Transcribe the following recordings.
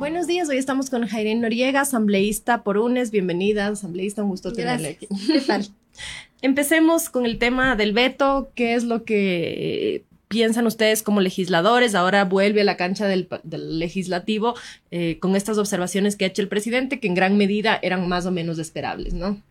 Buenos días, hoy estamos con Jairén Noriega, asambleísta por UNES. Bienvenida, asambleísta, un gusto tenerle aquí. ¿Qué tal? Empecemos con el tema del veto. ¿Qué es lo que piensan ustedes como legisladores? Ahora vuelve a la cancha del, legislativo eh, con estas observaciones que ha hecho el presidente, que en gran medida eran más o menos esperables, ¿no?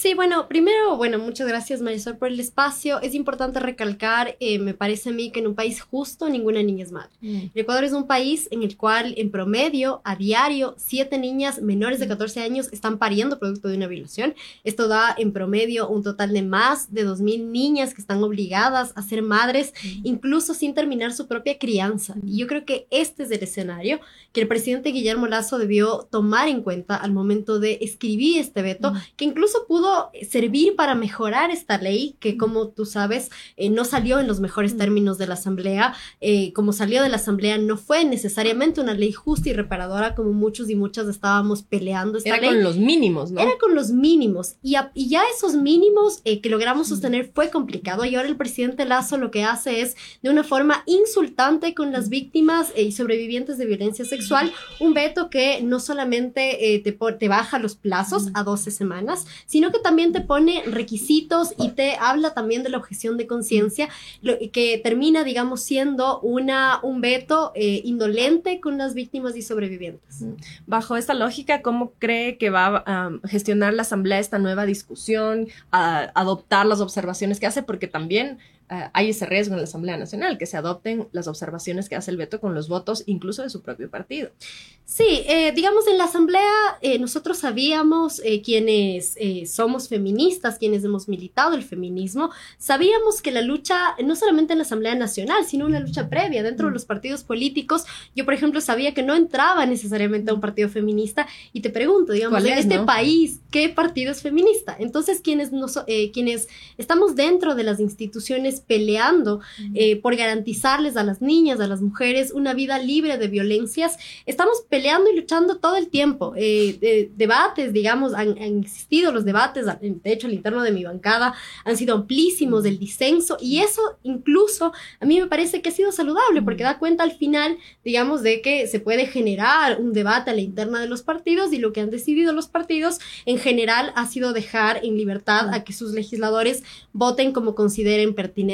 Sí, bueno, primero, bueno, muchas gracias Marisol por el espacio. Es importante recalcar, eh, me parece a mí, que en un país justo ninguna niña es madre. Mm. El Ecuador es un país en el cual, en promedio, a diario, siete niñas menores de 14 mm. años están pariendo producto de una violación. Esto da, en promedio, un total de más de 2.000 niñas que están obligadas a ser madres, mm. incluso sin terminar su propia crianza. Y yo creo que este es el escenario que el presidente Guillermo Lazo debió tomar en cuenta al momento de escribir este veto, que incluso pudo servir para mejorar esta ley que, como tú sabes, eh, no salió en los mejores términos de la Asamblea. Eh, como salió de la Asamblea, no fue necesariamente una ley justa y reparadora como muchos y muchas estábamos peleando. Esta Era con los mínimos, ¿no? Era con los mínimos. Y, y ya esos mínimos eh, que logramos sostener fue complicado. Y ahora el presidente Lazo lo que hace es, de una forma insultante con las víctimas y sobrevivientes de violencia sexual, un veto que no solamente te, te baja los plazos a 12 semanas, sino que también te pone requisitos y te habla también de la objeción de conciencia, que termina, digamos, siendo una, un veto eh, indolente con las víctimas y sobrevivientes. Bajo esta lógica, ¿cómo cree que va a gestionar la Asamblea esta nueva discusión, a adoptar las observaciones que hace? Porque también hay ese riesgo en la Asamblea Nacional, que se adopten las observaciones que hace el veto con los votos incluso de su propio partido. Sí, eh, digamos, en la Asamblea eh, nosotros sabíamos, quienes somos feministas, quienes hemos militado el feminismo, sabíamos que la lucha, no solamente en la Asamblea Nacional, sino una lucha previa dentro de los partidos políticos. Yo, por ejemplo, sabía que no entraba necesariamente a un partido feminista y te pregunto, digamos, en este país, ¿qué partido es feminista? Entonces, quienes, quienes estamos dentro de las instituciones peleando eh, por garantizarles a las niñas, a las mujeres, una vida libre de violencias. Estamos peleando y luchando todo el tiempo. Eh, debates, digamos, han, existido los debates, de hecho, al interno de mi bancada han sido amplísimos del disenso y eso incluso a mí me parece que ha sido saludable porque da cuenta al final, digamos, de que se puede generar un debate a la interna de los partidos y lo que han decidido los partidos en general ha sido dejar en libertad a que sus legisladores voten como consideren pertinente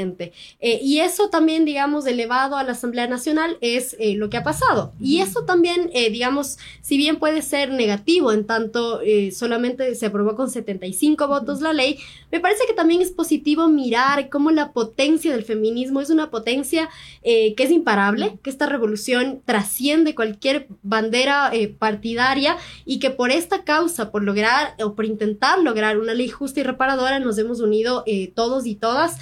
eh, y eso también, digamos, elevado a la Asamblea Nacional es eh, lo que ha pasado. Y eso también, eh, digamos, si bien puede ser negativo en tanto solamente se aprobó con 75 votos la ley, me parece que también es positivo mirar cómo la potencia del feminismo es una potencia que es imparable, que esta revolución trasciende cualquier bandera partidaria y que por esta causa, por lograr o por intentar lograr una ley justa y reparadora, nos hemos unido todos y todas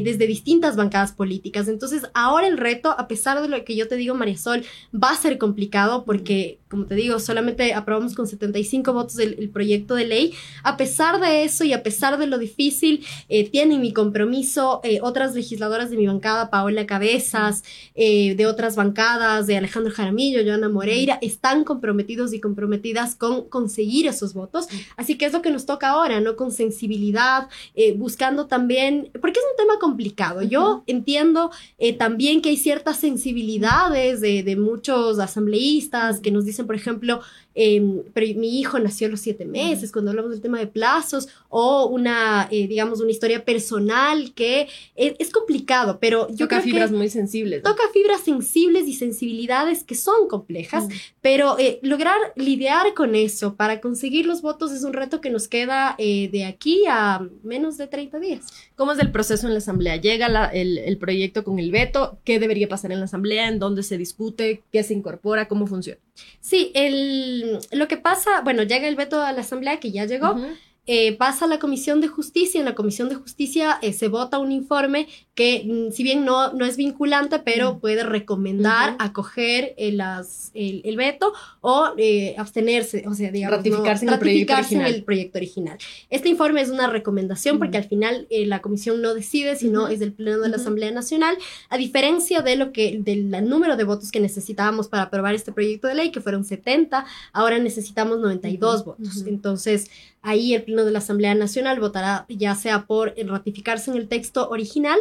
desde distintas bancadas políticas. Entonces, ahora el reto, a pesar de lo que yo te digo, María Sol, va a ser complicado porque, como te digo, solamente aprobamos con 75 votos el, proyecto de ley. A pesar de eso y a pesar de lo difícil, eh, tienen mi compromiso eh, otras legisladoras de mi bancada, Paola Cabezas, eh, de otras bancadas, de Alejandro Jaramillo, Joana Moreira, están comprometidos y comprometidas con conseguir esos votos. Así que es lo que nos toca ahora, ¿no? Con sensibilidad, buscando también, porque es un tema complicado yo entiendo eh, también que hay ciertas sensibilidades de, de, muchos asambleístas que nos dicen, por ejemplo, Em, pero mi hijo nació a los siete meses, cuando hablamos del tema de plazos, o una, eh, digamos, una historia personal que es, complicado, pero yo toca fibras muy sensibles. Toca fibras sensibles y sensibilidades que son complejas, pero eh, lograr lidiar con eso para conseguir los votos es un reto que nos queda eh, de aquí a menos de 30 días. ¿Cómo es el proceso en la Asamblea? Llega el, el proyecto con el veto, ¿qué debería pasar en la Asamblea? ¿En dónde se discute? ¿Qué se incorpora? ¿Cómo funciona? Sí, el, lo que pasa, bueno, llega el veto a la Asamblea, que ya llegó, eh, pasa a la Comisión de Justicia. En la Comisión de Justicia eh, se vota un informe que, mm, si bien no, no es vinculante, pero puede recomendar acoger el, las, el, veto o eh, abstenerse, o sea, digamos, ratificarse, en, el proyecto original. Este informe es una recomendación porque al final la Comisión no decide, sino es del Pleno de la Asamblea Nacional, a diferencia de lo que, del número de votos que necesitábamos para aprobar este proyecto de ley, que fueron 70, ahora necesitamos 92 votos. Entonces, ahí el Pleno de la Asamblea Nacional votará ya sea por ratificarse en el texto original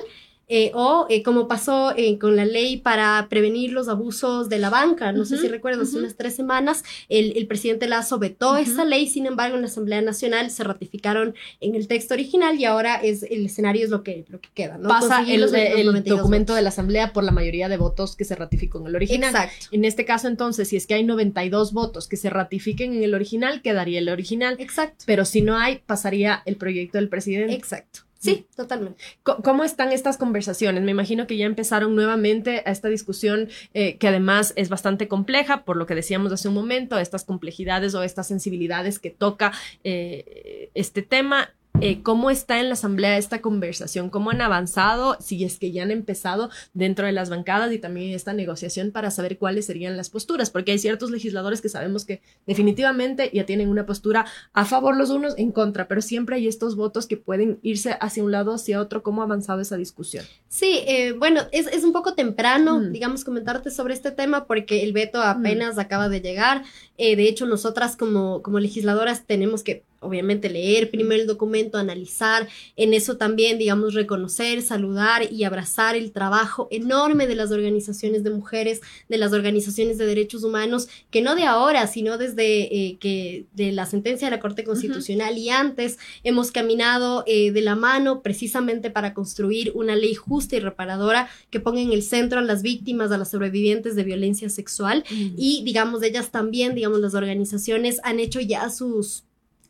eh, o eh, como pasó eh, con la ley para prevenir los abusos de la banca, no sé si recuerdas, hace unas tres semanas el, el presidente Lazo vetó esa ley, sin embargo en la Asamblea Nacional se ratificaron en el texto original y ahora es el escenario es lo que, lo que queda. ¿no? Pasa el, el documento de la Asamblea por la mayoría de votos que se ratificó en el original. Exacto. En este caso entonces, si es que hay 92 votos que se ratifiquen en el original, quedaría el original. Exacto. Pero si no hay, pasaría el proyecto del presidente. Exacto. Sí, totalmente. ¿Cómo están estas conversaciones? Me imagino que ya empezaron nuevamente a esta discusión eh, que además es bastante compleja, por lo que decíamos hace un momento, estas complejidades o estas sensibilidades que toca eh, este tema. Eh, cómo está en la asamblea esta conversación, cómo han avanzado, si es que ya han empezado dentro de las bancadas y también esta negociación para saber cuáles serían las posturas, porque hay ciertos legisladores que sabemos que definitivamente ya tienen una postura a favor los unos, en contra, pero siempre hay estos votos que pueden irse hacia un lado, hacia otro. ¿Cómo ha avanzado esa discusión? Sí, eh, bueno, es, es, un poco temprano, mm. digamos, comentarte sobre este tema porque el veto apenas mm. acaba de llegar. Eh, de hecho, nosotras como, como legisladoras tenemos que obviamente leer primero el documento, analizar, en eso también, digamos, reconocer, saludar y abrazar el trabajo enorme de las organizaciones de mujeres, de las organizaciones de derechos humanos, que no de ahora, sino desde eh, que de la sentencia de la Corte Constitucional y antes hemos caminado eh, de la mano precisamente para construir una ley justa y reparadora que ponga en el centro a las víctimas, a las sobrevivientes de violencia sexual mm. y, digamos, ellas también, digamos, las organizaciones han hecho ya sus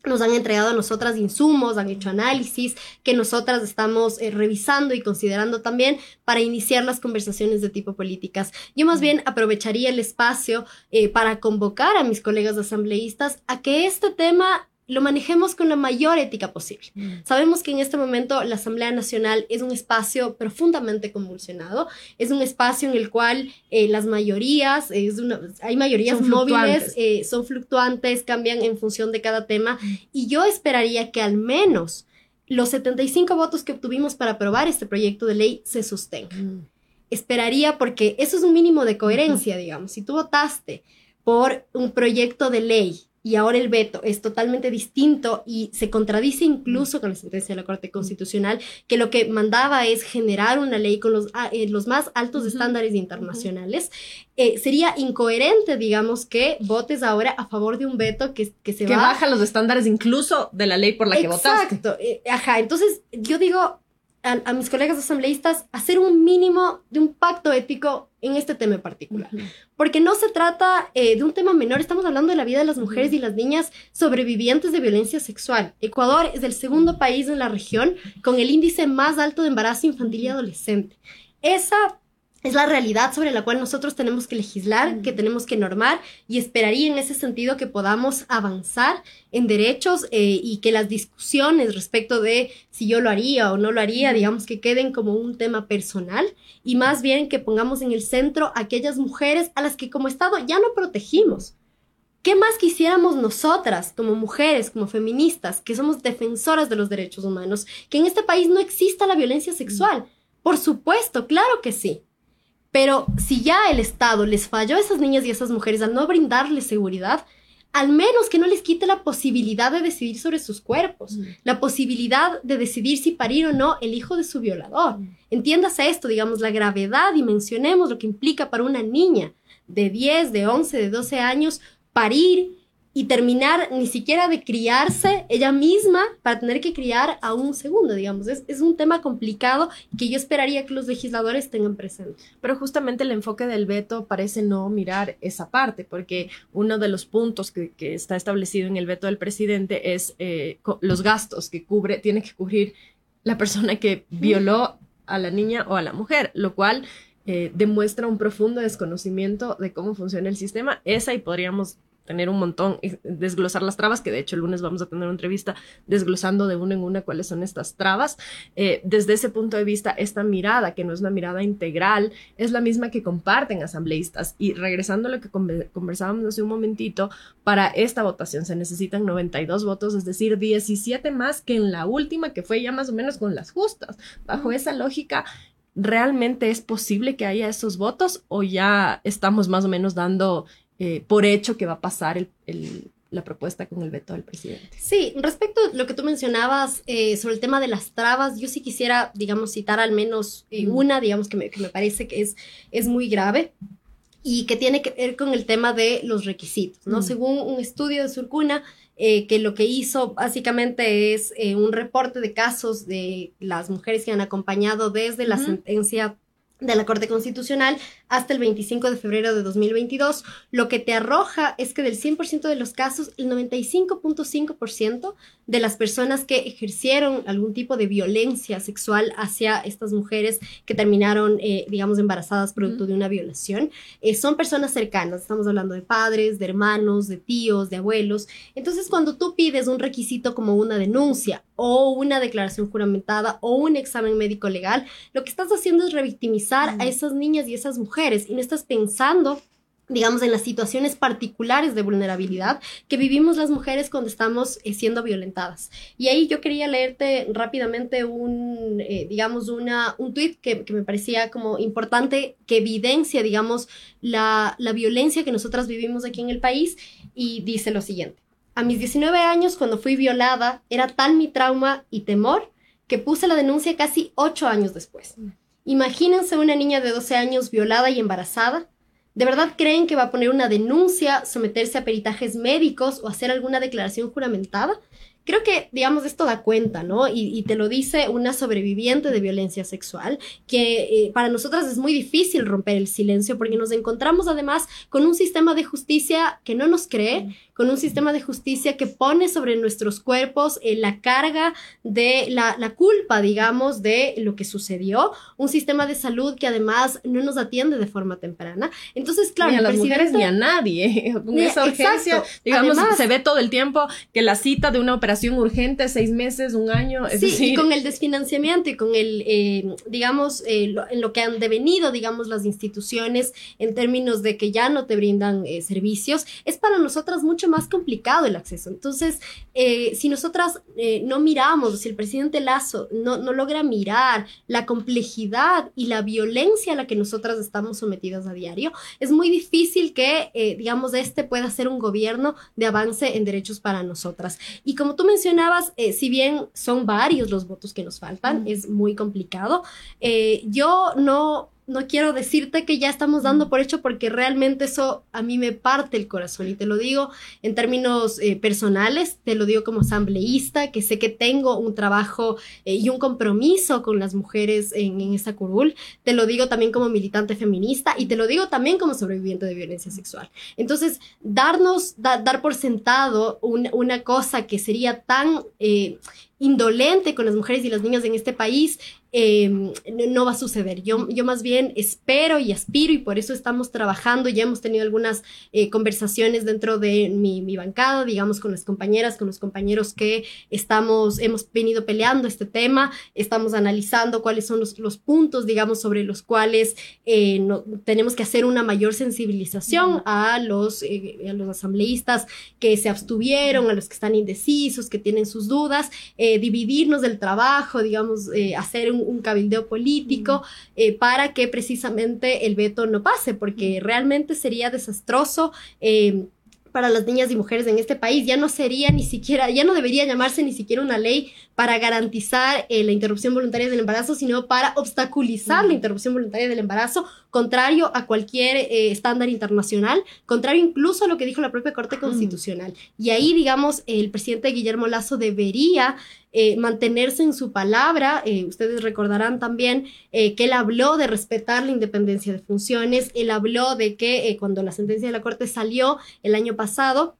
nos han entregado a nosotras insumos, han hecho análisis que nosotras estamos eh, revisando y considerando también para iniciar las conversaciones de tipo políticas. Yo más bien aprovecharía el espacio eh, para convocar a mis colegas asambleístas a que este tema lo manejemos con la mayor ética posible. Mm. Sabemos que en este momento la Asamblea Nacional es un espacio profundamente convulsionado, es un espacio en el cual eh, las mayorías, es una, hay mayorías móviles, eh, son fluctuantes, cambian en función de cada tema, mm. y yo esperaría que al menos los 75 votos que obtuvimos para aprobar este proyecto de ley se sostengan. Mm. Esperaría porque eso es un mínimo de coherencia, digamos. Si tú votaste por un proyecto de ley y ahora el veto es totalmente distinto y se contradice incluso con la sentencia de la Corte Constitucional, que lo que mandaba es generar una ley con los, ah, eh, los más altos estándares internacionales. Eh, sería incoherente, digamos, que votes ahora a favor de un veto que, que se que baja los estándares incluso de la ley por la que votaste. Exacto. Eh, ajá. Entonces, yo digo, a, mis colegas asambleístas hacer un mínimo de un pacto ético en este tema en particular. Porque no se trata eh, de un tema menor, estamos hablando de la vida de las mujeres y las niñas sobrevivientes de violencia sexual. Ecuador es el segundo país en la región con el índice más alto de embarazo infantil y adolescente. Esa es la realidad sobre la cual nosotros tenemos que legislar, que tenemos que normar y esperaría en ese sentido que podamos avanzar en derechos eh, y que las discusiones respecto de si yo lo haría o no lo haría, digamos que queden como un tema personal y más bien que pongamos en el centro aquellas mujeres a las que como Estado ya no protegimos. ¿Qué más quisiéramos nosotras como mujeres, como feministas, que somos defensoras de los derechos humanos, que en este país no exista la violencia sexual? Por supuesto, claro que sí pero si ya el Estado les falló a esas niñas y a esas mujeres al no brindarles seguridad, al menos que no les quite la posibilidad de decidir sobre sus cuerpos, mm. la posibilidad de decidir si parir o no el hijo de su violador. Mm. Entiéndase esto, digamos, la gravedad y mencionemos lo que implica para una niña de 10, de 11, de 12 años parir y terminar ni siquiera de criarse ella misma para tener que criar a un segundo, digamos. Es, es, un tema complicado que yo esperaría que los legisladores tengan presente. Pero justamente el enfoque del veto parece no mirar esa parte, porque uno de los puntos que, que está establecido en el veto del presidente es eh, los gastos que cubre, tiene que cubrir la persona que violó a la niña o a la mujer, lo cual eh, demuestra un profundo desconocimiento de cómo funciona el sistema. Esa y podríamos tener un montón, desglosar las trabas, que de hecho el lunes vamos a tener una entrevista desglosando de una en una cuáles son estas trabas. Eh, desde ese punto de vista, esta mirada, que no es una mirada integral, es la misma que comparten asambleístas. Y regresando a lo que conversábamos hace un momentito, para esta votación se necesitan 92 votos, es decir, 17 más que en la última, que fue ya más o menos con las justas. Bajo esa lógica, ¿realmente es posible que haya esos votos o ya estamos más o menos dando eh, por hecho que va a pasar el, la propuesta con el veto del presidente. Sí, respecto a lo que tú mencionabas eh, sobre el tema de las trabas, yo sí quisiera, digamos, citar al menos eh, una, digamos, que me, que me, parece que es, es muy grave y que tiene que ver con el tema de los requisitos, ¿no? Mm. Según un estudio de Surcuna, eh, que lo que hizo básicamente es eh, un reporte de casos de las mujeres que han acompañado desde la sentencia de la Corte Constitucional hasta el 25 de febrero de 2022, lo que te arroja es que del 100% de los casos, el 95.5% de las personas que ejercieron algún tipo de violencia sexual hacia estas mujeres que terminaron, eh, digamos, embarazadas producto de una violación, eh, son personas cercanas. Estamos hablando de padres, de hermanos, de tíos, de abuelos. Entonces, cuando tú pides un requisito como una denuncia o una declaración juramentada o un examen médico legal, lo que estás haciendo es revictimizar a esas niñas y esas mujeres y no estás pensando digamos, en las situaciones particulares de vulnerabilidad que vivimos las mujeres cuando estamos eh, siendo violentadas. Y ahí yo quería leerte rápidamente un, eh, digamos, una, un tweet que, que, me parecía como importante, que evidencia, digamos, la, la violencia que nosotras vivimos aquí en el país y dice lo siguiente. A mis 19 años, cuando fui violada, era tal mi trauma y temor que puse la denuncia casi 8 años después. Imagínense una niña de 12 años violada y embarazada. ¿De verdad creen que va a poner una denuncia, someterse a peritajes médicos o hacer alguna declaración juramentada? Creo que, digamos, esto da cuenta, ¿no? Y, te lo dice una sobreviviente de violencia sexual, que eh, para nosotras es muy difícil romper el silencio porque nos encontramos además con un sistema de justicia que no nos cree, con un sistema de justicia que pone sobre nuestros cuerpos eh, la carga de la, la, culpa, digamos, de lo que sucedió, un sistema de salud que además no nos atiende de forma temprana. Entonces, claro, ni a las mujeres ni a nadie, con esa urgencia, digamos, se ve todo el tiempo que la cita de una operación urgente, seis meses, un año. Es sí, y con el desfinanciamiento y con el, eh, digamos, eh, en lo que han devenido, digamos, las instituciones en términos de que ya no te brindan eh, servicios, es para nosotras mucho más complicado el acceso. Entonces, si nosotras no miramos, si el presidente Lazo no, no logra mirar la complejidad y la violencia a la que nosotras estamos sometidas a diario, es muy difícil que, digamos, este pueda ser un gobierno de avance en derechos para nosotras. Y como tú mencionabas, eh, si bien son varios los votos que nos faltan, es muy complicado, eh, yo no no quiero decirte que ya estamos dando por hecho porque realmente eso a mí me parte el corazón y te lo digo en términos eh, personales, te lo digo como asambleísta, que sé que tengo un trabajo eh, y un compromiso con las mujeres en, en, esa curul, te lo digo también como militante feminista y te lo digo también como sobreviviente de violencia sexual. Entonces, darnos, dar por sentado una cosa que sería tan... Eh, indolente con las mujeres y los niños en este país, em, no, va a suceder. Yo, yo más bien espero y aspiro y por eso estamos trabajando. Ya hemos tenido algunas eh, conversaciones dentro de mi, mi, bancada, digamos, con las compañeras, con los compañeros que estamos, hemos venido peleando este tema, estamos analizando cuáles son los, los puntos, digamos, sobre los cuales eh, no, tenemos que hacer una mayor sensibilización a los, eh, a los asambleístas que se abstuvieron, a los que están indecisos, que tienen sus dudas. Dividirnos del trabajo, digamos, hacer un, cabildeo político eh, para que precisamente el veto no pase, porque realmente sería desastroso para las niñas y mujeres en este país. Ya no sería ni siquiera, ya no debería llamarse ni siquiera una ley para garantizar la interrupción voluntaria del embarazo, sino para obstaculizar la interrupción voluntaria del embarazo, contrario a cualquier estándar internacional, contrario incluso a lo que dijo la propia Corte Constitucional. Y ahí, digamos, el presidente Guillermo Lazo debería eh, mantenerse en su palabra. Eh, ustedes recordarán también eh, que él habló de respetar la independencia de funciones, él habló de que cuando la sentencia de la Corte salió el año pasado,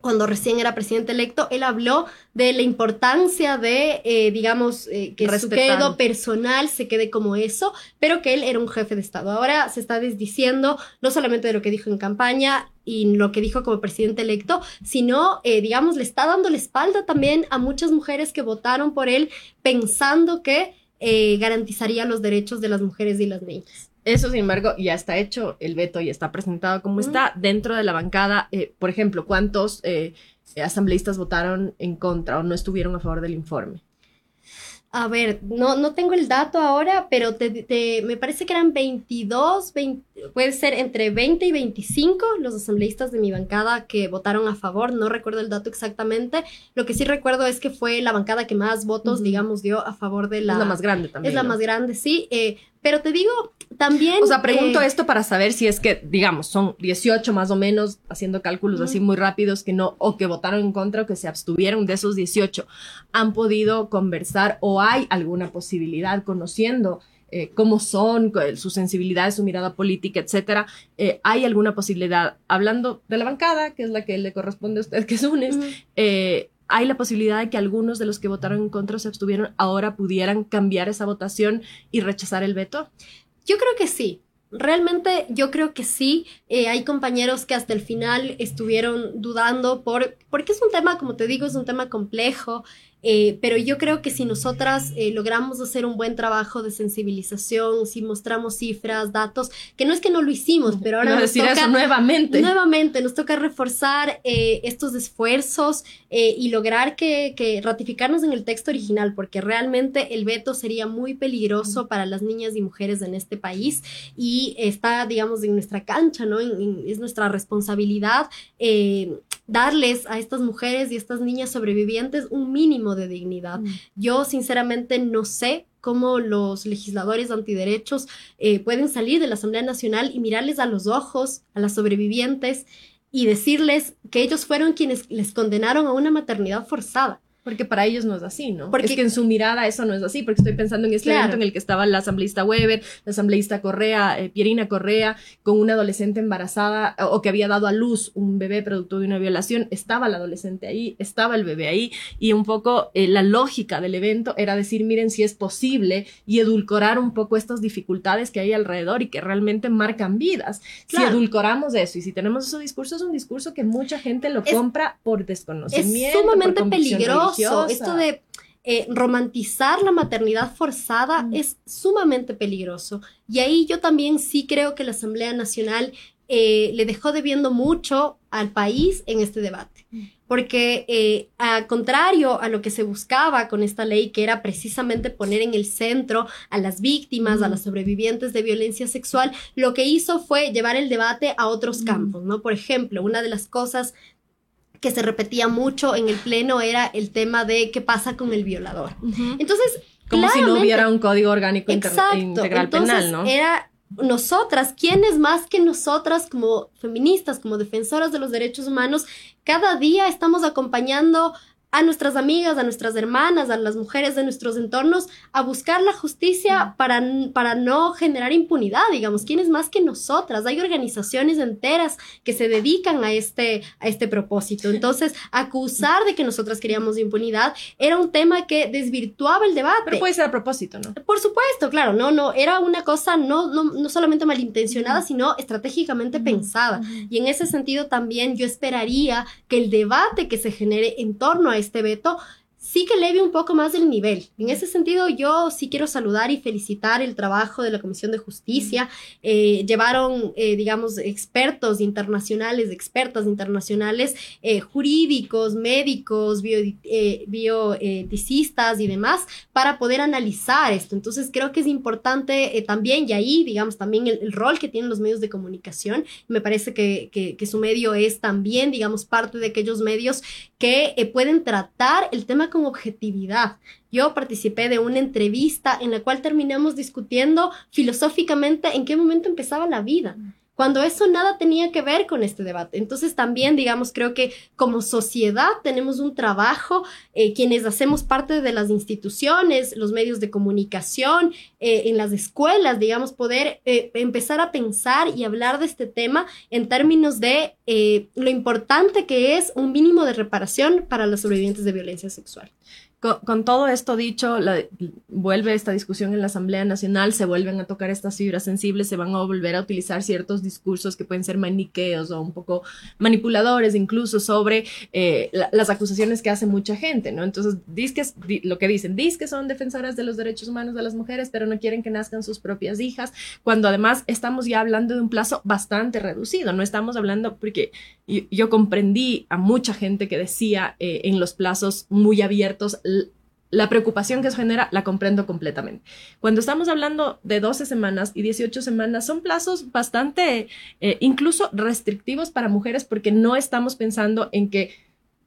cuando recién era presidente electo, él habló de la importancia de, digamos, que su quedo personal se quede como eso, pero que él era un jefe de Estado. Ahora se está desdiciendo no solamente de lo que dijo en campaña, y lo que dijo como presidente electo, sino, eh, digamos, le está dando la espalda también a muchas mujeres que votaron por él pensando que eh, garantizaría los derechos de las mujeres y las niñas. Eso, sin embargo, ya está hecho el veto y está presentado como está dentro de la bancada. Eh, por ejemplo, ¿cuántos asambleístas votaron en contra o no estuvieron a favor del informe? A ver, no, no tengo el dato ahora, pero te, me parece que eran 22, puede ser entre 20 y 25 los asambleístas de mi bancada que votaron a favor. No recuerdo el dato exactamente. Lo que sí recuerdo es que fue la bancada que más votos, digamos, dio a favor de la... Es la más grande también. Es la más grande, sí. Eh, pero te digo, también... O sea, pregunto eh, esto para saber si es que, digamos, son 18 más o menos, haciendo cálculos así muy rápidos, que no, o que votaron en contra o que se abstuvieron de esos 18, han podido conversar o hay alguna posibilidad, conociendo eh, cómo son, su sensibilidad, su mirada política, etcétera, eh, hay alguna posibilidad, hablando de la bancada, que es la que le corresponde a usted, que es UNES, hay la posibilidad de que algunos de los que votaron en contra se abstuvieron ahora pudieran cambiar esa votación y rechazar el veto? Yo creo que sí. Realmente yo creo que sí. Eh, hay compañeros que hasta el final estuvieron dudando por, porque es un tema, como te digo, es un tema complejo. Eh, pero yo creo que si nosotras eh, logramos hacer un buen trabajo de sensibilización, si mostramos cifras, datos, que no es que no lo hicimos, pero ahora nos toca, eso nuevamente. Nuevamente, nos toca reforzar eh, estos esfuerzos y lograr que, que, ratificarnos en el texto original, porque realmente el veto sería muy peligroso para las niñas y mujeres en este país y está, digamos, en nuestra cancha, ¿no? es nuestra responsabilidad darles a estas mujeres y estas niñas sobrevivientes un mínimo de dignidad. Mm. Yo sinceramente no sé cómo los legisladores antiderechos eh, pueden salir de la Asamblea Nacional y mirarles a los ojos a las sobrevivientes y decirles que ellos fueron quienes les condenaron a una maternidad forzada. Porque para ellos no es así, ¿no? Porque es que en su mirada eso no es así, porque estoy pensando en este evento en el que estaba la asambleísta Weber, la asambleísta Correa, eh, Pierina Correa, con una adolescente embarazada o que había dado a luz un bebé producto de una violación, estaba la adolescente ahí, estaba el bebé ahí, y un poco eh, la lógica del evento era decir, miren si es posible y edulcorar un poco estas dificultades que hay alrededor y que realmente marcan vidas. Si edulcoramos eso y si tenemos ese discurso, es un discurso que mucha gente lo compra por desconocimiento. Es sumamente peligroso esto de eh, romantizar la maternidad forzada mm. es sumamente peligroso. Y ahí yo también sí creo que la Asamblea Nacional eh, le dejó debiendo mucho al país en este debate. Mm. Porque eh, a contrario a lo que se buscaba con esta ley, que era precisamente poner en el centro a las víctimas, a mm. las sobrevivientes de violencia sexual, lo que hizo fue llevar el debate a otros campos, ¿no? Por ejemplo, una de las cosas que se repetía mucho en el pleno era el tema de qué pasa con el violador. Entonces, como si no hubiera un código orgánico integral penal, ¿no? Era nosotras, ¿quiénes más que nosotras como feministas, como defensoras de los derechos humanos, cada día estamos acompañando a nuestras amigas, a nuestras hermanas, a las mujeres de nuestros entornos, a buscar la justicia para, para no generar impunidad, digamos, ¿quiénes más que nosotras? Hay organizaciones enteras que se dedican a este, a este propósito. Entonces, acusar de que nosotras queríamos impunidad era un tema que desvirtuaba el debate. Pero puede ser a propósito, ¿no? Por supuesto, claro, no, no, era una cosa no, no, no solamente malintencionada, sino estratégicamente pensada. Y en ese sentido también yo esperaría que el debate que se genere en torno a este veto, sí que leve un poco más el nivel. En ese sentido, yo sí quiero saludar y felicitar el trabajo de la Comisión de Justicia. Eh, llevaron, eh, digamos, expertos internacionales, expertas internacionales, eh, jurídicos, médicos, bioeticistas y demás, para poder analizar esto. Entonces, creo que es importante también, y ahí, digamos, también el, rol que tienen los medios de comunicación. Me parece que, que su medio es también, digamos, parte de aquellos medios que pueden tratar el tema con objetividad. Yo participé de una entrevista en la cual terminamos discutiendo filosóficamente en qué momento empezaba la vida cuando eso nada tenía que ver con este debate. Entonces también, digamos, creo que como sociedad tenemos un trabajo, eh, quienes hacemos parte de las instituciones, los medios de comunicación, eh, en las escuelas, digamos, poder eh, empezar a pensar y hablar de este tema en términos de lo importante que es un mínimo de reparación para los sobrevivientes de violencia sexual. Con, todo esto dicho, vuelve esta discusión en la Asamblea Nacional, se vuelven a tocar estas fibras sensibles, se van a volver a utilizar ciertos discursos que pueden ser maniqueos o un poco manipuladores, incluso sobre eh, las acusaciones que hace mucha gente, ¿no? Entonces, disques, lo que dicen, dis que son defensoras de los derechos humanos de las mujeres, pero no quieren que nazcan sus propias hijas, cuando además estamos ya hablando de un plazo bastante reducido, no estamos hablando, porque yo, comprendí a mucha gente que decía eh, en los plazos muy abiertos, la preocupación que eso genera la comprendo completamente. Cuando estamos hablando de 12 semanas y 18 semanas, son plazos bastante eh, incluso restrictivos para mujeres porque no estamos pensando en que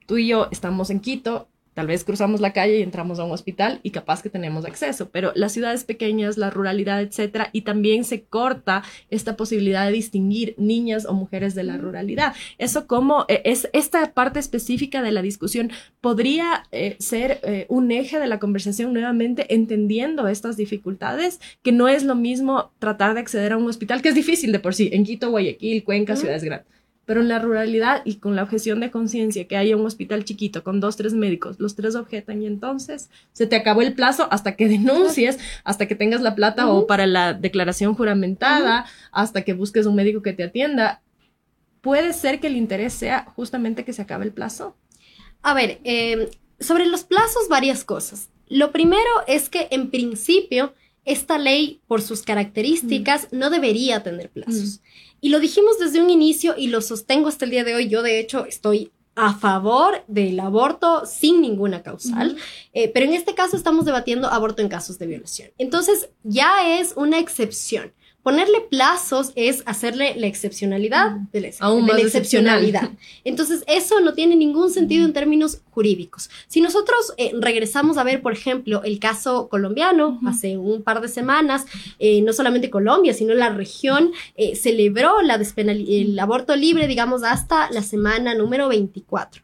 tú y yo estamos en Quito, Tal vez cruzamos la calle y entramos a un hospital y capaz que tenemos acceso, pero las ciudades pequeñas, la ruralidad, etcétera, y también se corta esta posibilidad de distinguir niñas o mujeres de la ruralidad. Eso como eh, es esta parte específica de la discusión podría eh, ser eh, un eje de la conversación nuevamente entendiendo estas dificultades, que no es lo mismo tratar de acceder a un hospital que es difícil de por sí en Quito, Guayaquil, Cuenca, ciudades grandes pero en la ruralidad y con la objeción de conciencia que haya un hospital chiquito con dos, tres médicos, los tres objetan y entonces se te acabó el plazo hasta que denuncies, hasta que tengas la plata o para la declaración juramentada, hasta que busques un médico que te atienda. ¿Puede ser que el interés sea justamente que se acabe el plazo? A ver, em, sobre los plazos, varias cosas. Lo primero es que en principio esta ley, por sus características, no debería tener plazos. Y lo dijimos desde un inicio y lo sostengo hasta el día de hoy. Yo, de hecho, estoy a favor del aborto sin ninguna causal, eh, pero en este caso estamos debatiendo aborto en casos de violación. Entonces, ya es una excepción. Ponerle plazos es hacerle la excepcionalidad de la, excepcionalidad. Entonces, eso no tiene ningún sentido en términos jurídicos. Si nosotros eh, regresamos a ver, por ejemplo, el caso colombiano, hace un par de semanas, eh, no solamente Colombia, sino la región eh, celebró la el aborto libre, digamos, hasta la semana número 24.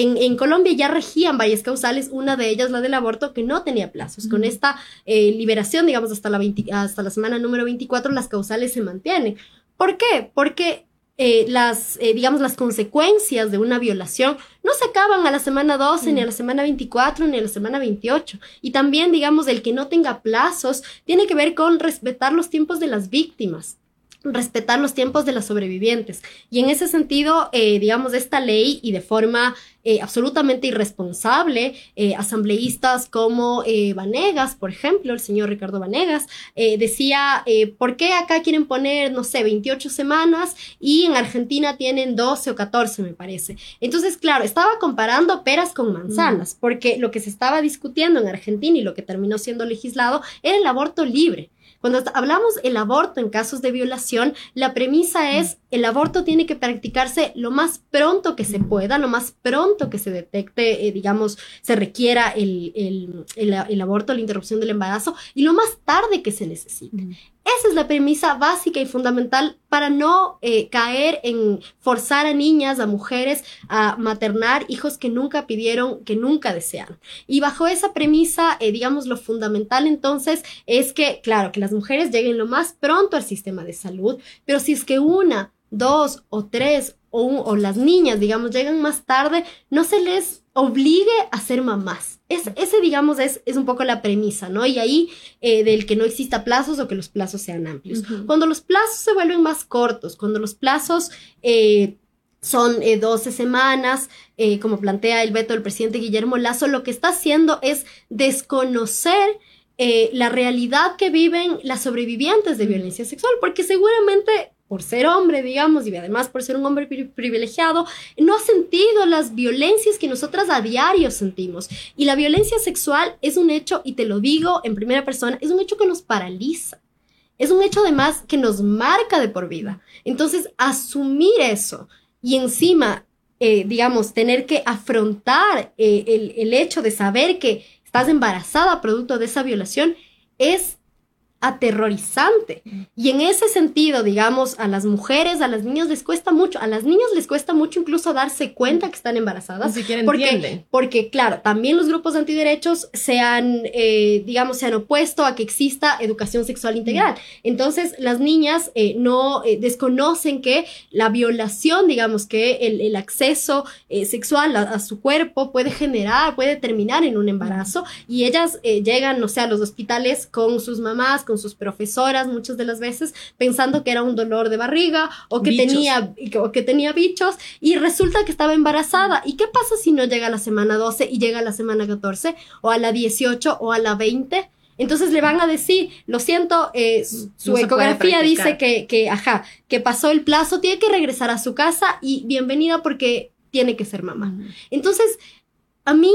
En, Colombia ya regían varias causales, una de ellas la del aborto que no tenía plazos. Con esta eh, liberación, digamos, hasta la, hasta la semana número 24, las causales se mantienen. ¿Por qué? Porque eh, las, eh, digamos, las consecuencias de una violación no se acaban a la semana 12, ni a la semana 24, ni a la semana 28. Y también, digamos, el que no tenga plazos tiene que ver con respetar los tiempos de las víctimas respetar los tiempos de las sobrevivientes. Y en ese sentido, eh, digamos, esta ley y de forma eh, absolutamente irresponsable, eh, asambleístas como Vanegas, por ejemplo, el señor Ricardo Vanegas, decía, ¿por qué acá quieren poner, no sé, 28 semanas y en Argentina tienen 12 o 14, me parece? Entonces, claro, estaba comparando peras con manzanas, porque lo que se estaba discutiendo en Argentina y lo que terminó siendo legislado era el aborto libre. Cuando hablamos el aborto en casos de violación, la premisa es el aborto tiene que practicarse lo más pronto que se pueda, lo más pronto que se detecte, eh, digamos, se requiera el, el, el, aborto, la interrupción del embarazo y lo más tarde que se necesite. Esa es la premisa básica y fundamental para no eh, caer en forzar a niñas, a mujeres a maternar hijos que nunca pidieron, que nunca desearon. Y bajo esa premisa, eh, digamos, lo fundamental entonces es que, claro, que las mujeres lleguen lo más pronto al sistema de salud, pero si es que una, dos o tres o, o las niñas, digamos, llegan más tarde, no se les obligue a ser mamás. Es, ese, digamos, es, es un poco la premisa, ¿no? Y ahí eh, del que no exista plazos o que los plazos sean amplios. Cuando los plazos se vuelven más cortos, cuando los plazos eh, son 12 eh, semanas, como plantea el veto del presidente Guillermo Lazo, lo que está haciendo es desconocer la realidad que viven las sobrevivientes de violencia sexual, porque seguramente por ser hombre, digamos, y además por ser un hombre privilegiado, no ha sentido las violencias que nosotras a diario sentimos. Y la violencia sexual es un hecho, y te lo digo en primera persona, es un hecho que nos paraliza. Es un hecho además que nos marca de por vida. Entonces, asumir eso y encima, eh, digamos, tener que afrontar eh, el, el hecho de saber que estás embarazada producto de esa violación es aterrorizante. Y en ese sentido, digamos, a las mujeres, a las niñas les cuesta mucho, a las niñas les cuesta mucho incluso darse cuenta que están embarazadas. Ni siquiera porque, porque, claro, también los grupos antiderechos se han, eh, digamos, se han opuesto a que exista educación sexual integral. Entonces, las niñas eh, no eh, desconocen que la violación, digamos, que el, acceso sexual a, su cuerpo puede generar, puede terminar en un embarazo y ellas llegan, no sé, a los hospitales con sus mamás, con sus profesoras muchas de las veces pensando que era un dolor de barriga o que, tenía, o que tenía bichos y resulta que estaba embarazada. ¿Y qué pasa si no llega a la semana 12 y llega a la semana 14 o a la 18 o a la 20? Entonces le van a decir, lo siento, eh, su ecografía dice que, que, ajá, que pasó el plazo, tiene que regresar a su casa y bienvenida porque tiene que ser mamá. Entonces, a mí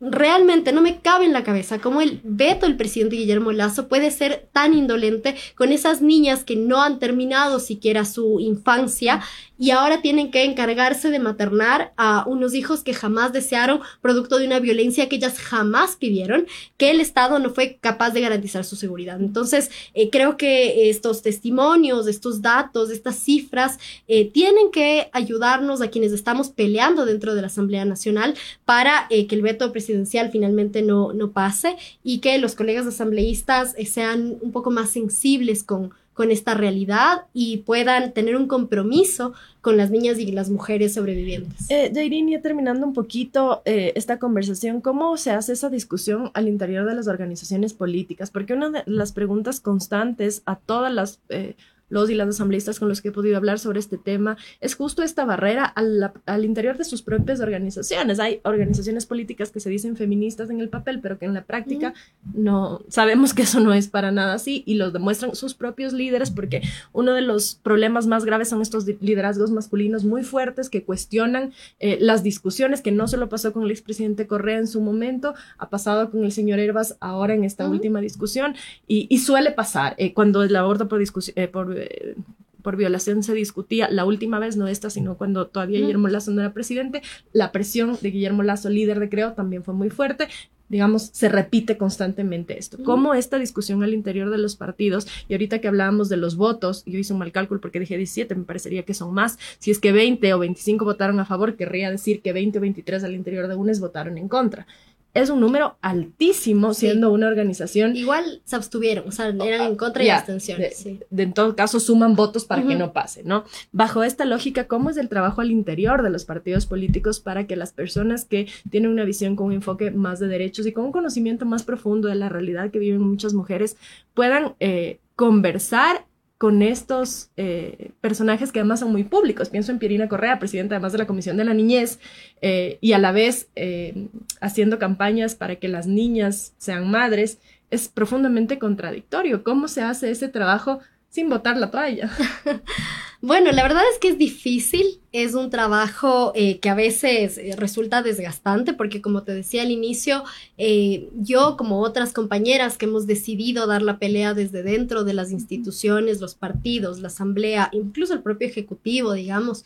realmente no me cabe en la cabeza cómo el veto del presidente Guillermo Lazo puede ser tan indolente con esas niñas que no han terminado siquiera su infancia y ahora tienen que encargarse de maternar a unos hijos que jamás desearon, producto de una violencia que ellas jamás pidieron, que el Estado no fue capaz de garantizar su seguridad. Entonces, eh, creo que estos testimonios, estos datos, estas cifras, eh, tienen que ayudarnos a quienes estamos peleando dentro de la Asamblea Nacional para eh, que el veto presidencial finalmente no, no pase y que los colegas asambleístas sean un poco más sensibles con con esta realidad y puedan tener un compromiso con las niñas y las mujeres sobrevivientes. Eh, ya terminando un poquito eh, esta conversación, ¿cómo se hace esa discusión al interior de las organizaciones políticas? Porque una de las preguntas constantes a todas las... Eh, los y las asambleístas con los que he podido hablar sobre este tema, es justo esta barrera al, interior de sus propias organizaciones. Hay organizaciones políticas que se dicen feministas en el papel, pero que en la práctica no sabemos que eso no es para nada así y lo demuestran sus propios líderes porque uno de los problemas más graves son estos liderazgos masculinos muy fuertes que cuestionan eh, las discusiones, que no solo pasó con el expresidente Correa en su momento, ha pasado con el señor Herbas ahora en esta última discusión y, suele pasar eh, cuando el aborto por, discusión, eh, por por violación se discutía la última vez, no esta, sino cuando todavía Guillermo Lazo no era presidente, la presión de Guillermo Lazo, líder de Creo, también fue muy fuerte. Digamos, se repite constantemente esto. Cómo esta discusión al interior de los partidos, y ahorita que hablábamos de los votos, yo hice un mal cálculo porque dije 17, me parecería que son más. Si es que 20 o 25 votaron a favor, querría decir que 20 o 23 al interior de UNES votaron en contra es un número altísimo siendo una organización. Igual se abstuvieron, o sea, eran en contra y abstención. De, en todo caso, suman votos para que no pase, ¿no? Bajo esta lógica, ¿cómo es el trabajo al interior de los partidos políticos para que las personas que tienen una visión con un enfoque más de derechos y con un conocimiento más profundo de la realidad que viven muchas mujeres puedan eh, conversar con estos eh, personajes que además son muy públicos. Pienso en Pierina Correa, presidenta además de la Comisión de la Niñez, eh, y a la vez eh, haciendo campañas para que las niñas sean madres. Es profundamente contradictorio. ¿Cómo se hace ese trabajo sin botar la toalla? bueno, la verdad es que es difícil es un trabajo eh, que a veces eh, resulta desgastante porque como te decía al inicio, eh, yo como otras compañeras que hemos decidido dar la pelea desde dentro de las instituciones, los partidos, la asamblea, incluso el propio ejecutivo, digamos,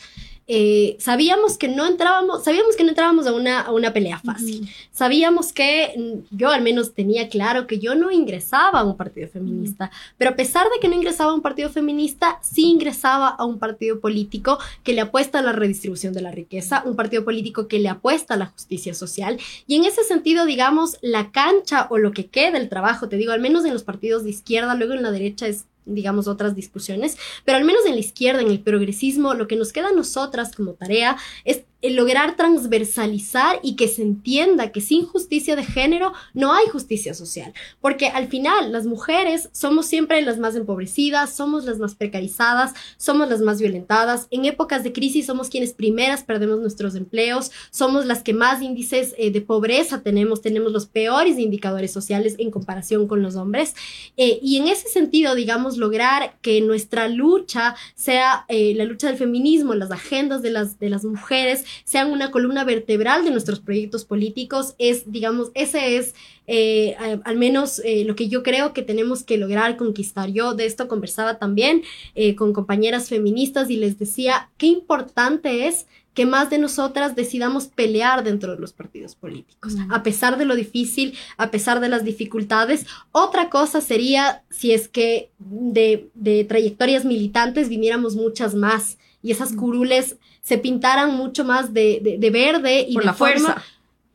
sabíamos que no entrábamos, sabíamos que no entrábamos a una, a una pelea fácil. Sabíamos que mm, yo al menos tenía claro que yo no ingresaba a un partido feminista, pero a pesar de que no ingresaba a un partido feminista, sí ingresaba a un partido político que le apuesta la redistribución de la riqueza, un partido político que le apuesta a la justicia social. Y en ese sentido, digamos, la cancha o lo que queda el trabajo, te digo, al menos en los partidos de izquierda, luego en la derecha es digamos, otras discusiones, pero al menos en la izquierda, en el progresismo, lo que nos queda a nosotras como tarea es lograr transversalizar y que se entienda que sin justicia de género no hay justicia social, porque al final las mujeres somos siempre las más empobrecidas, somos las más precarizadas, somos las más violentadas, en épocas de crisis somos quienes primeras perdemos nuestros empleos, somos las que más índices eh, de pobreza tenemos, tenemos los peores indicadores sociales en comparación con los hombres, eh, y en ese sentido, digamos, lograr que nuestra lucha sea eh, la lucha del feminismo, las agendas de las, de las mujeres, sean una columna vertebral de nuestros proyectos políticos, es, digamos, ese es eh, al menos eh, lo que yo creo que tenemos que lograr conquistar. Yo de esto conversaba también eh, con compañeras feministas y les decía qué importante es que más de nosotras decidamos pelear dentro de los partidos políticos, a pesar de lo difícil, a pesar de las dificultades. Otra cosa sería si es que de, de trayectorias militantes viniéramos muchas más y esas curules se pintaran mucho más de, de, verde y Por de la fuerza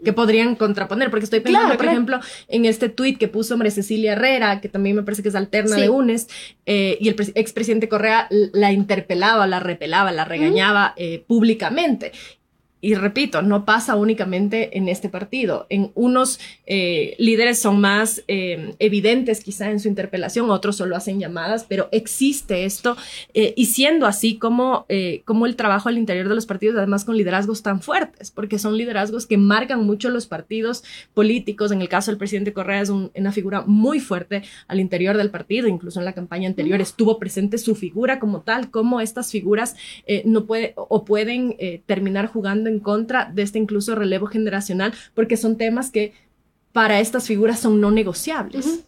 que podrían contraponer, porque estoy pensando, por ejemplo, en este tuit que puso hombre Cecilia Herrera, que también me parece que es alterna de UNES, eh, y el expresidente Correa la interpelaba, la repelaba, la regañaba eh, públicamente y repito, no pasa únicamente en este partido. En unos eh, líderes son más eh, evidentes quizá en su interpelación, otros solo hacen llamadas, pero existe esto eh, y siendo así como, como el trabajo al interior de los partidos, además con liderazgos tan fuertes, porque son liderazgos que marcan mucho los partidos políticos. En el caso del presidente Correa es una figura muy fuerte al interior del partido, incluso en la campaña anterior estuvo presente su figura como tal, como estas figuras no puede o pueden terminar jugando en contra de este incluso relevo generacional, porque son temas que para estas figuras son no negociables.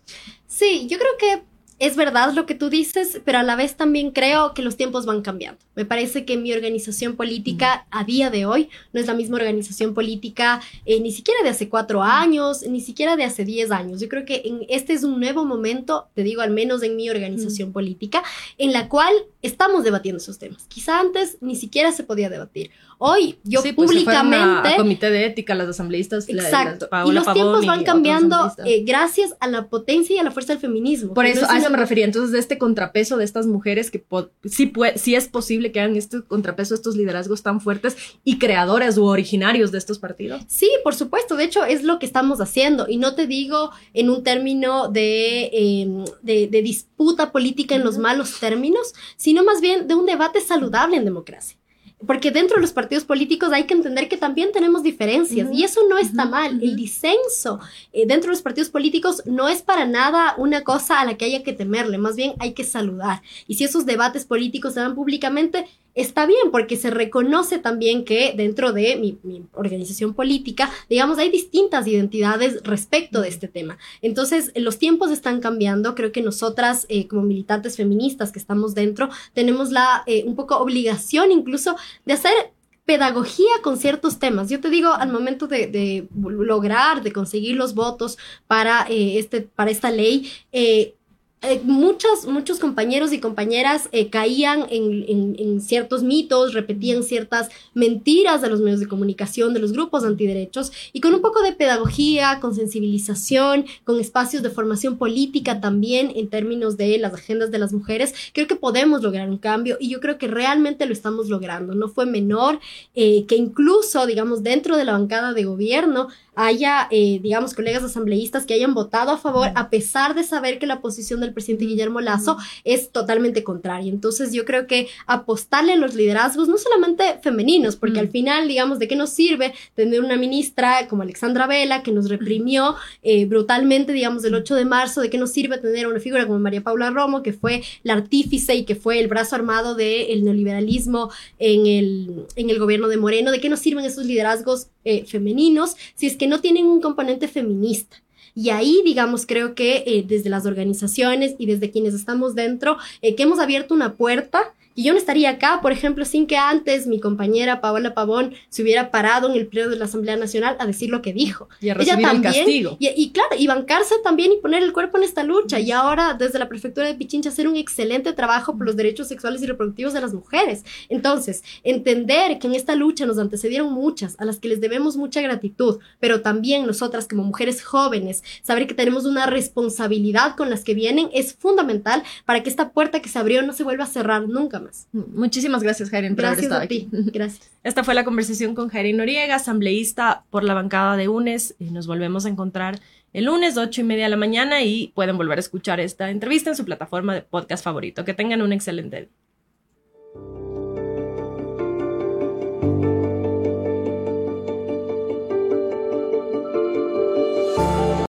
Sí, yo creo que es verdad lo que tú dices, pero a la vez también creo que los tiempos van cambiando. Me parece que mi organización política a día de hoy no es la misma organización política eh, ni siquiera de hace cuatro años, ni siquiera de hace diez años. Yo creo que en, este es un nuevo momento, te digo al menos en mi organización política, en la cual estamos debatiendo esos temas. Quizá antes ni siquiera se podía debatir. Hoy yo sí, pues públicamente... Se comité de ética, las asambleístas. Exacto. y los tiempos van cambiando eh, gracias a la potencia y a la fuerza del feminismo. Por eso, a eso me refería. Entonces, de este contrapeso de estas mujeres que sí, puede, sí es posible que hagan este contrapeso, estos liderazgos tan fuertes y creadores u originarios de estos partidos. Sí, por supuesto. De hecho, es lo que estamos haciendo. Y no te digo en un término de, em, de, disputa política en los malos términos, sino más bien de un debate saludable en democracia porque dentro de los partidos políticos hay que entender que también tenemos diferencias y eso no está mal. El disenso eh, dentro de los partidos políticos no es para nada una cosa a la que haya que temerle, más bien hay que saludar. Y si esos debates políticos se dan públicamente, está bien, porque se reconoce también que dentro de mi, organización política, digamos, hay distintas identidades respecto de este tema. Entonces, los tiempos están cambiando. Creo que nosotras, eh, como militantes feministas que estamos dentro, tenemos la eh, un poco obligación incluso de hacer pedagogía con ciertos temas. Yo te digo, al momento de, lograr, de conseguir los votos para, eh, este, para esta ley, eh, muchos, muchos compañeros y compañeras eh, caían en, ciertos mitos, repetían ciertas mentiras de los medios de comunicación, de los grupos antiderechos, y con un poco de pedagogía, con sensibilización, con espacios de formación política también en términos de las agendas de las mujeres, creo que podemos lograr un cambio y yo creo que realmente lo estamos logrando. No fue menor eh, que incluso, digamos, dentro de la bancada de gobierno haya, eh, digamos, colegas asambleístas que hayan votado a favor, a pesar de saber que la posición del presidente Guillermo Lazo es totalmente contraria. Entonces, yo creo que apostarle a los liderazgos, no solamente femeninos, porque al final, digamos, ¿de qué nos sirve tener una ministra como Alexandra Vela que nos reprimió eh, brutalmente, digamos, el 8 de marzo? ¿De qué nos sirve tener una figura como María Paula Romo, que fue la artífice y que fue el brazo armado del neoliberalismo en el, en el gobierno de Moreno? ¿De qué nos sirven esos liderazgos eh, femeninos si es que no tienen un componente feminista. Y ahí, digamos, creo que eh, desde las organizaciones y desde quienes estamos dentro, eh, que hemos abierto una puerta y yo no estaría acá, por ejemplo, sin que antes mi compañera Paola Pavón se hubiera parado en el pleno de la Asamblea Nacional a decir lo que dijo. Y a recibir Ella también, el castigo. Y, claro, y bancarse también y poner el cuerpo en esta lucha. Y ahora, desde la prefectura de Pichincha, hacer un excelente trabajo por los derechos sexuales y reproductivos de las mujeres. Entonces, entender que en esta lucha nos antecedieron muchas, a las que les debemos mucha gratitud, pero también nosotras como mujeres jóvenes, saber que tenemos una responsabilidad con las que vienen es fundamental para que esta puerta que se abrió no se vuelva a cerrar nunca Muchísimas gracias, Jairín, por gracias haber estado a ti. aquí. Gracias. Esta fue la conversación con Jairín Noriega, asambleísta por la bancada de UNES. Y nos volvemos a encontrar el lunes, ocho y media de la mañana, y pueden volver a escuchar esta entrevista en su plataforma de podcast favorito. Que tengan un excelente día.